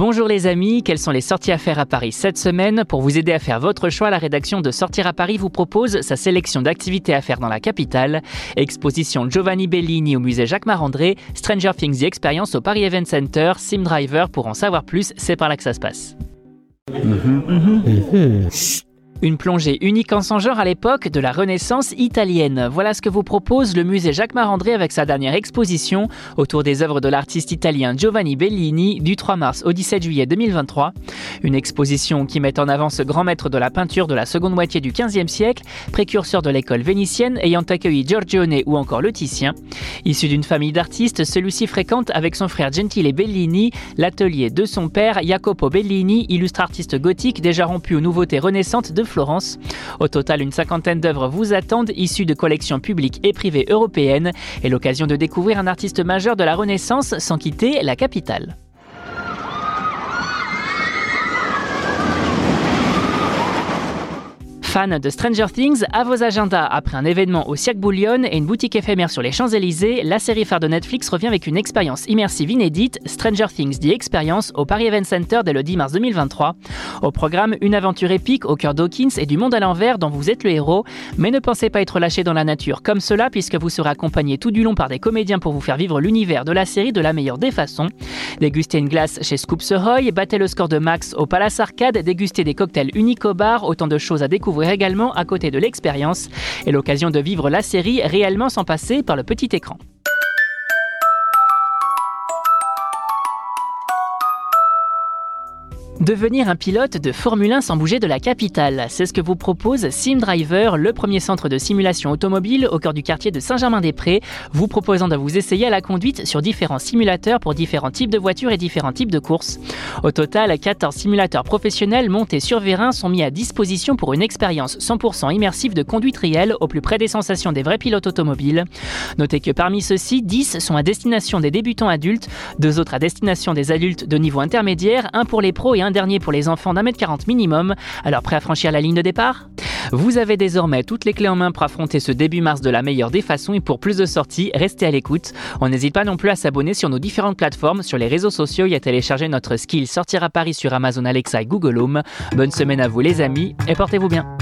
Bonjour les amis, quelles sont les sorties à faire à Paris cette semaine Pour vous aider à faire votre choix, la rédaction de Sortir à Paris vous propose sa sélection d'activités à faire dans la capitale. Exposition Giovanni Bellini au musée Jacques Marandré, Stranger Things The Experience au Paris Event Center, Sim Driver pour en savoir plus, c'est par là que ça se passe. Une plongée unique en son genre à l'époque de la Renaissance italienne. Voilà ce que vous propose le musée Jacques Marandré avec sa dernière exposition autour des œuvres de l'artiste italien Giovanni Bellini du 3 mars au 17 juillet 2023. Une exposition qui met en avant ce grand maître de la peinture de la seconde moitié du XVe siècle, précurseur de l'école vénitienne ayant accueilli Giorgione ou encore le Titien. Issu d'une famille d'artistes, celui-ci fréquente avec son frère Gentile Bellini l'atelier de son père Jacopo Bellini, illustre artiste gothique déjà rompu aux nouveautés renaissantes de Florence. Au total, une cinquantaine d'œuvres vous attendent, issues de collections publiques et privées européennes, et l'occasion de découvrir un artiste majeur de la Renaissance sans quitter la capitale. Fans de Stranger Things, à vos agendas. Après un événement au Cirque Bouillon et une boutique éphémère sur les Champs-Élysées, la série phare de Netflix revient avec une expérience immersive inédite, Stranger Things The Experience, au Paris Event Center dès le 10 mars 2023. Au programme, une aventure épique au cœur d'Hawkins et du monde à l'envers dont vous êtes le héros, mais ne pensez pas être lâché dans la nature comme cela puisque vous serez accompagné tout du long par des comédiens pour vous faire vivre l'univers de la série de la meilleure des façons. Dégustez une glace chez Scoops Ahoy, battez le score de Max au Palace Arcade, dégustez des cocktails uniques au bar, autant de choses à découvrir également à côté de l'expérience et l'occasion de vivre la série réellement sans passer par le petit écran. Devenir un pilote de Formule 1 sans bouger de la capitale, c'est ce que vous propose Sim Driver, le premier centre de simulation automobile au cœur du quartier de Saint-Germain-des-Prés, vous proposant de vous essayer à la conduite sur différents simulateurs pour différents types de voitures et différents types de courses. Au total, 14 simulateurs professionnels montés sur vérin sont mis à disposition pour une expérience 100% immersive de conduite réelle au plus près des sensations des vrais pilotes automobiles. Notez que parmi ceux-ci, 10 sont à destination des débutants adultes, deux autres à destination des adultes de niveau intermédiaire, un pour les pros et dernier pour les enfants d'un mètre 40 minimum. Alors prêt à franchir la ligne de départ? Vous avez désormais toutes les clés en main pour affronter ce début mars de la meilleure des façons et pour plus de sorties, restez à l'écoute. On n'hésite pas non plus à s'abonner sur nos différentes plateformes, sur les réseaux sociaux et à télécharger notre skill Sortir à Paris sur Amazon Alexa et Google Home. Bonne semaine à vous les amis et portez-vous bien.